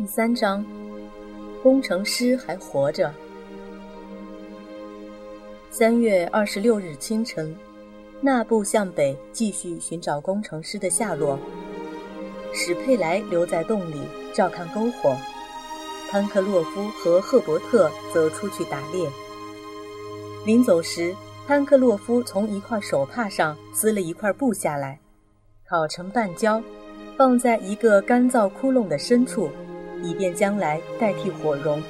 第三章，工程师还活着。三月二十六日清晨，纳布向北继续寻找工程师的下落。史佩莱留在洞里照看篝火，潘克洛夫和赫伯特则出去打猎。临走时，潘克洛夫从一块手帕上撕了一块布下来，烤成半焦，放在一个干燥窟窿的深处。以便将来代替火绒。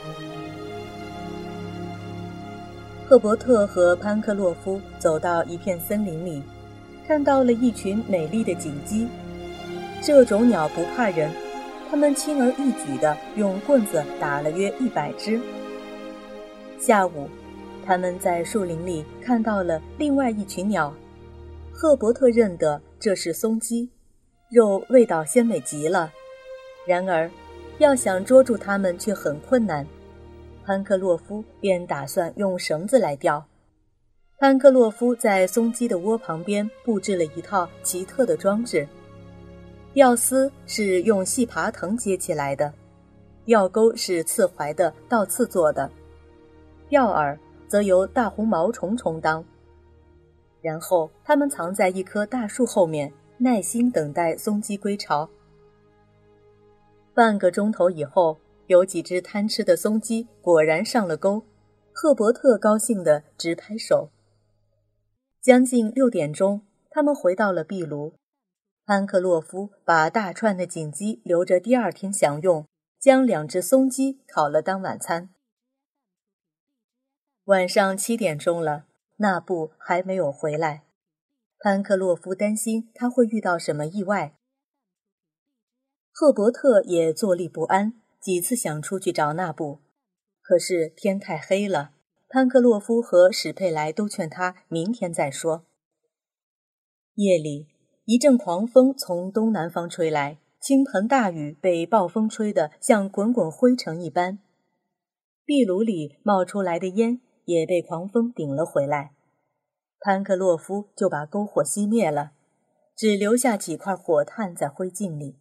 赫伯特和潘克洛夫走到一片森林里，看到了一群美丽的锦鸡。这种鸟不怕人，他们轻而易举地用棍子打了约一百只。下午，他们在树林里看到了另外一群鸟。赫伯特认得这是松鸡，肉味道鲜美极了。然而，要想捉住它们却很困难，潘克洛夫便打算用绳子来钓。潘克洛夫在松鸡的窝旁边布置了一套奇特的装置：钓丝是用细爬藤接起来的，钓钩是刺槐的倒刺做的，钓饵则由大红毛虫充当。然后他们藏在一棵大树后面，耐心等待松鸡归巢。半个钟头以后，有几只贪吃的松鸡果然上了钩。赫伯特高兴的直拍手。将近六点钟，他们回到了壁炉。潘克洛夫把大串的锦鸡留着第二天享用，将两只松鸡烤了当晚餐。晚上七点钟了，纳布还没有回来。潘克洛夫担心他会遇到什么意外。赫伯特也坐立不安，几次想出去找纳布，可是天太黑了。潘克洛夫和史佩莱都劝他明天再说。夜里，一阵狂风从东南方吹来，倾盆大雨被暴风吹得像滚滚灰尘一般，壁炉里冒出来的烟也被狂风顶了回来。潘克洛夫就把篝火熄灭了，只留下几块火炭在灰烬里。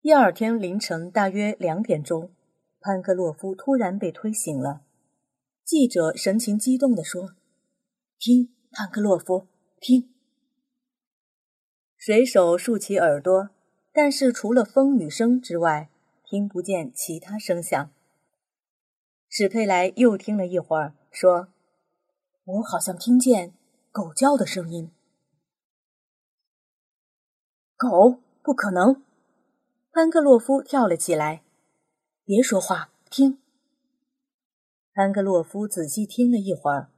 第二天凌晨大约两点钟，潘克洛夫突然被推醒了。记者神情激动地说：“听，潘克洛夫，听！”水手竖起耳朵，但是除了风雨声之外，听不见其他声响。史佩莱又听了一会儿，说：“我好像听见狗叫的声音。”狗？不可能！安格洛夫跳了起来，“别说话，听。”安格洛夫仔细听了一会儿，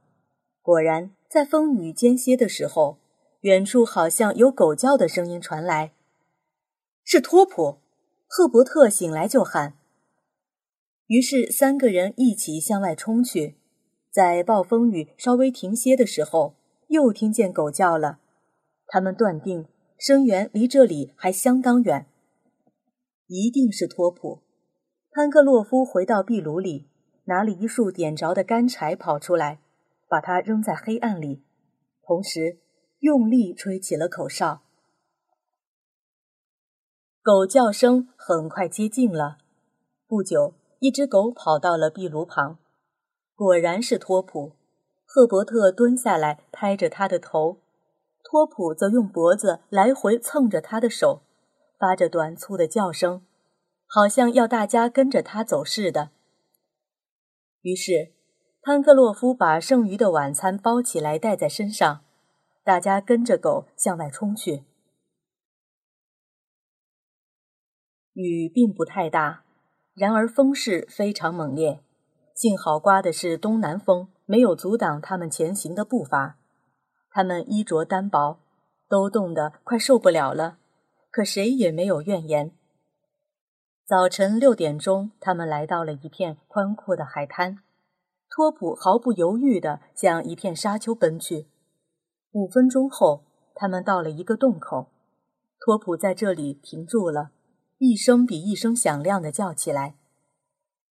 果然在风雨间歇的时候，远处好像有狗叫的声音传来。是托普，赫伯特醒来就喊。于是三个人一起向外冲去，在暴风雨稍微停歇的时候，又听见狗叫了。他们断定声源离这里还相当远。一定是托普。潘克洛夫回到壁炉里，拿了一束点着的干柴跑出来，把它扔在黑暗里，同时用力吹起了口哨。狗叫声很快接近了。不久，一只狗跑到了壁炉旁，果然是托普。赫伯特蹲下来拍着他的头，托普则用脖子来回蹭着他的手。发着短促的叫声，好像要大家跟着他走似的。于是，潘克洛夫把剩余的晚餐包起来带在身上，大家跟着狗向外冲去。雨并不太大，然而风势非常猛烈。幸好刮的是东南风，没有阻挡他们前行的步伐。他们衣着单薄，都冻得快受不了了。可谁也没有怨言。早晨六点钟，他们来到了一片宽阔的海滩。托普毫不犹豫地向一片沙丘奔去。五分钟后，他们到了一个洞口。托普在这里停住了，一声比一声响亮地叫起来。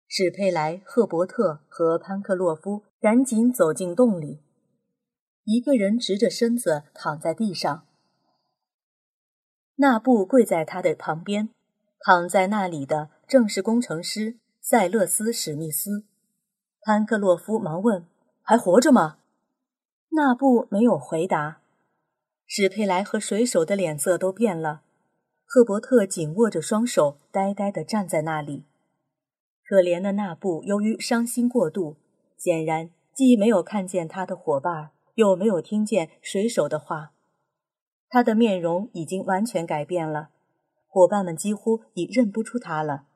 史佩莱、赫伯特和潘克洛夫赶紧走进洞里。一个人直着身子躺在地上。纳布跪在他的旁边，躺在那里的正是工程师塞勒斯·史密斯。潘克洛夫忙问：“还活着吗？”纳布没有回答。史佩莱和水手的脸色都变了。赫伯特紧握着双手，呆呆地站在那里。可怜的纳布由于伤心过度，显然既没有看见他的伙伴，又没有听见水手的话。他的面容已经完全改变了，伙伴们几乎已认不出他了。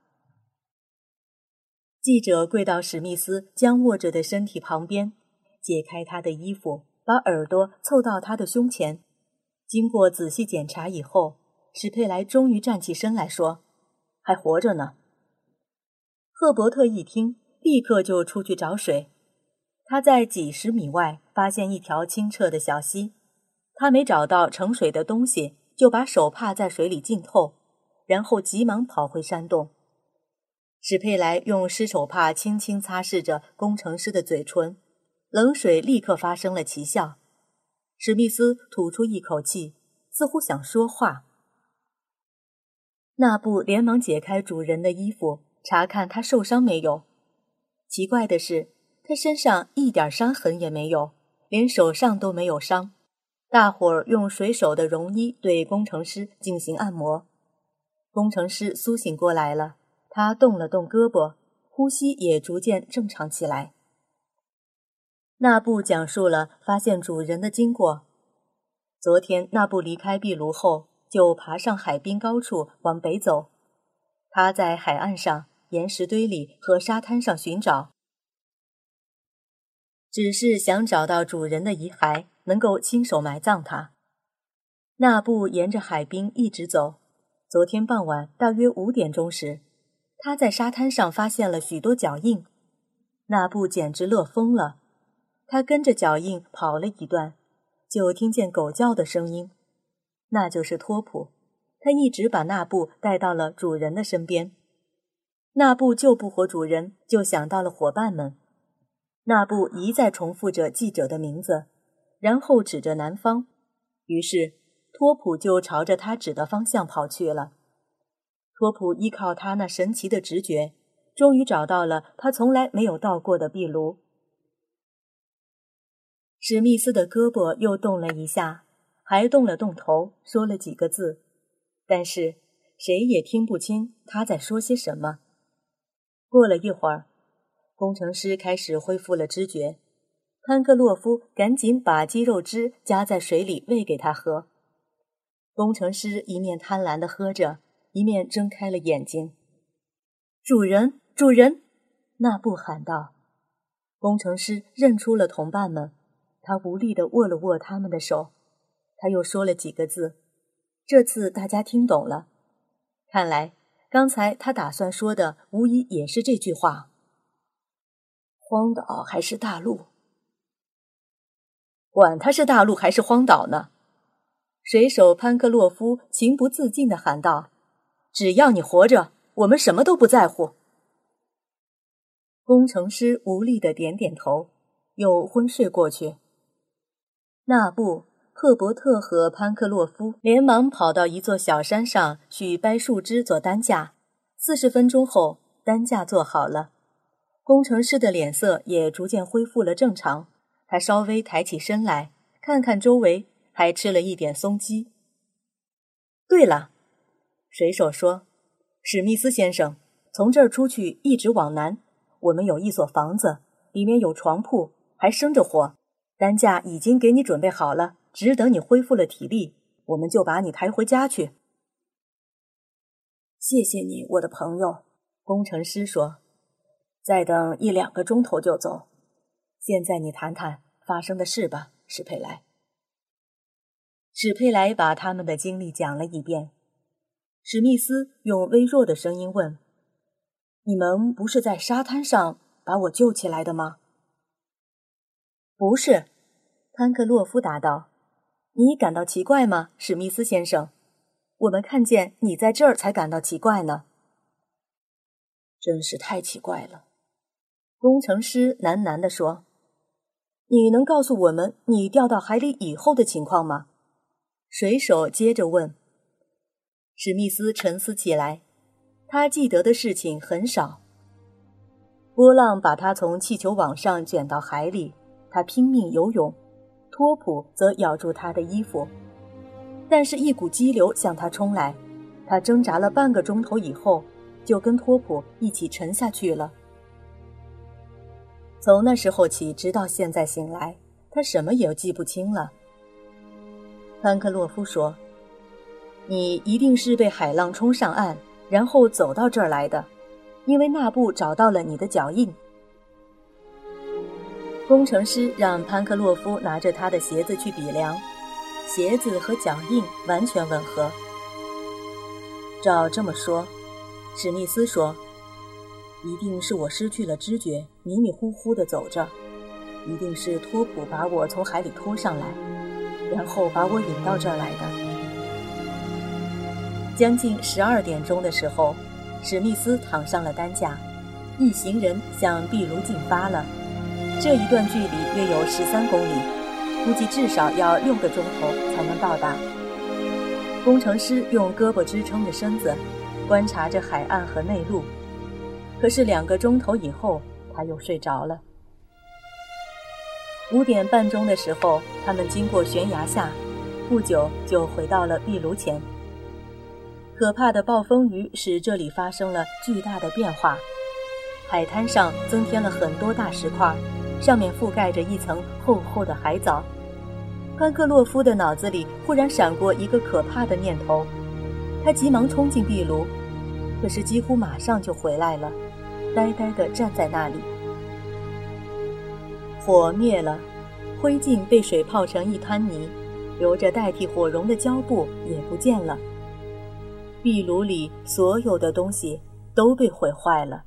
记者跪到史密斯僵卧着的身体旁边，解开他的衣服，把耳朵凑到他的胸前。经过仔细检查以后，史佩莱终于站起身来说：“还活着呢。”赫伯特一听，立刻就出去找水。他在几十米外发现一条清澈的小溪，他没找到盛水的东西，就把手帕在水里浸透，然后急忙跑回山洞。史佩莱用湿手帕轻轻擦拭着工程师的嘴唇，冷水立刻发生了奇效。史密斯吐出一口气，似乎想说话。纳布连忙解开主人的衣服，查看他受伤没有。奇怪的是，他身上一点伤痕也没有，连手上都没有伤。大伙儿用水手的绒衣对工程师进行按摩。工程师苏醒过来了，他动了动胳膊，呼吸也逐渐正常起来。纳布讲述了发现主人的经过。昨天，纳布离开壁炉后，就爬上海滨高处往北走。他在海岸上、岩石堆里和沙滩上寻找，只是想找到主人的遗骸，能够亲手埋葬他。纳布沿着海滨一直走。昨天傍晚大约五点钟时，他在沙滩上发现了许多脚印。纳布简直乐疯了。他跟着脚印跑了一段，就听见狗叫的声音，那就是托普。他一直把纳布带到了主人的身边。纳布救不活主人，就想到了伙伴们。那布一再重复着记者的名字，然后指着南方。于是托普就朝着他指的方向跑去了。托普依靠他那神奇的直觉，终于找到了他从来没有到过的壁炉。史密斯的胳膊又动了一下，还动了动头，说了几个字，但是谁也听不清他在说些什么。过了一会儿，工程师开始恢复了知觉。潘克洛夫赶紧把鸡肉汁加在水里喂给他喝。工程师一面贪婪地喝着，一面睁开了眼睛。“主人，主人！”纳布喊道。工程师认出了同伴们。他无力地握了握他们的手，他又说了几个字，这次大家听懂了。看来刚才他打算说的无疑也是这句话：“荒岛还是大陆？管他是大陆还是荒岛呢！”水手潘克洛夫情不自禁地喊道：“只要你活着，我们什么都不在乎。”工程师无力地点点头，又昏睡过去。纳布、赫伯特和潘克洛夫连忙跑到一座小山上去掰树枝做担架。四十分钟后，担架做好了，工程师的脸色也逐渐恢复了正常。他稍微抬起身来，看看周围，还吃了一点松鸡。对了，水手说：“史密斯先生，从这儿出去一直往南，我们有一所房子，里面有床铺，还生着火。”担架已经给你准备好了，只等你恢复了体力，我们就把你抬回家去。谢谢你，我的朋友。工程师说：“再等一两个钟头就走。”现在你谈谈发生的事吧，史佩莱。史佩莱把他们的经历讲了一遍。史密斯用微弱的声音问：“你们不是在沙滩上把我救起来的吗？”不是，潘克洛夫答道：“你感到奇怪吗，史密斯先生？我们看见你在这儿才感到奇怪呢。”真是太奇怪了，工程师喃喃地说：“你能告诉我们你掉到海里以后的情况吗？”水手接着问。史密斯沉思起来，他记得的事情很少。波浪把他从气球网上卷到海里，他拼命游泳，托普则咬住他的衣服。但是，一股激流向他冲来，他挣扎了半个钟头以后，就跟托普一起沉下去了。从那时候起，直到现在醒来，他什么也记不清了。潘克洛夫说：“你一定是被海浪冲上岸，然后走到这儿来的。”因为那布找到了你的脚印，工程师让潘克洛夫拿着他的鞋子去比量，鞋子和脚印完全吻合。照这么说，史密斯说，一定是我失去了知觉，迷迷糊糊地走着，一定是托普把我从海里拖上来，然后把我引到这儿来的。将近十二点钟的时候。史密斯躺上了担架，一行人向壁炉进发了。这一段距离约有十三公里，估计至少要六个钟头才能到达。工程师用胳膊支撑着身子，观察着海岸和内陆。可是两个钟头以后，他又睡着了。五点半钟的时候，他们经过悬崖下，不久就回到了壁炉前。可怕的暴风雨使这里发生了巨大的变化，海滩上增添了很多大石块，上面覆盖着一层厚厚的海藻。潘克洛夫的脑子里忽然闪过一个可怕的念头，他急忙冲进壁炉，可是几乎马上就回来了，呆呆地站在那里。火灭了，灰烬被水泡成一滩泥，留着代替火绒的胶布也不见了。壁炉里所有的东西都被毁坏了。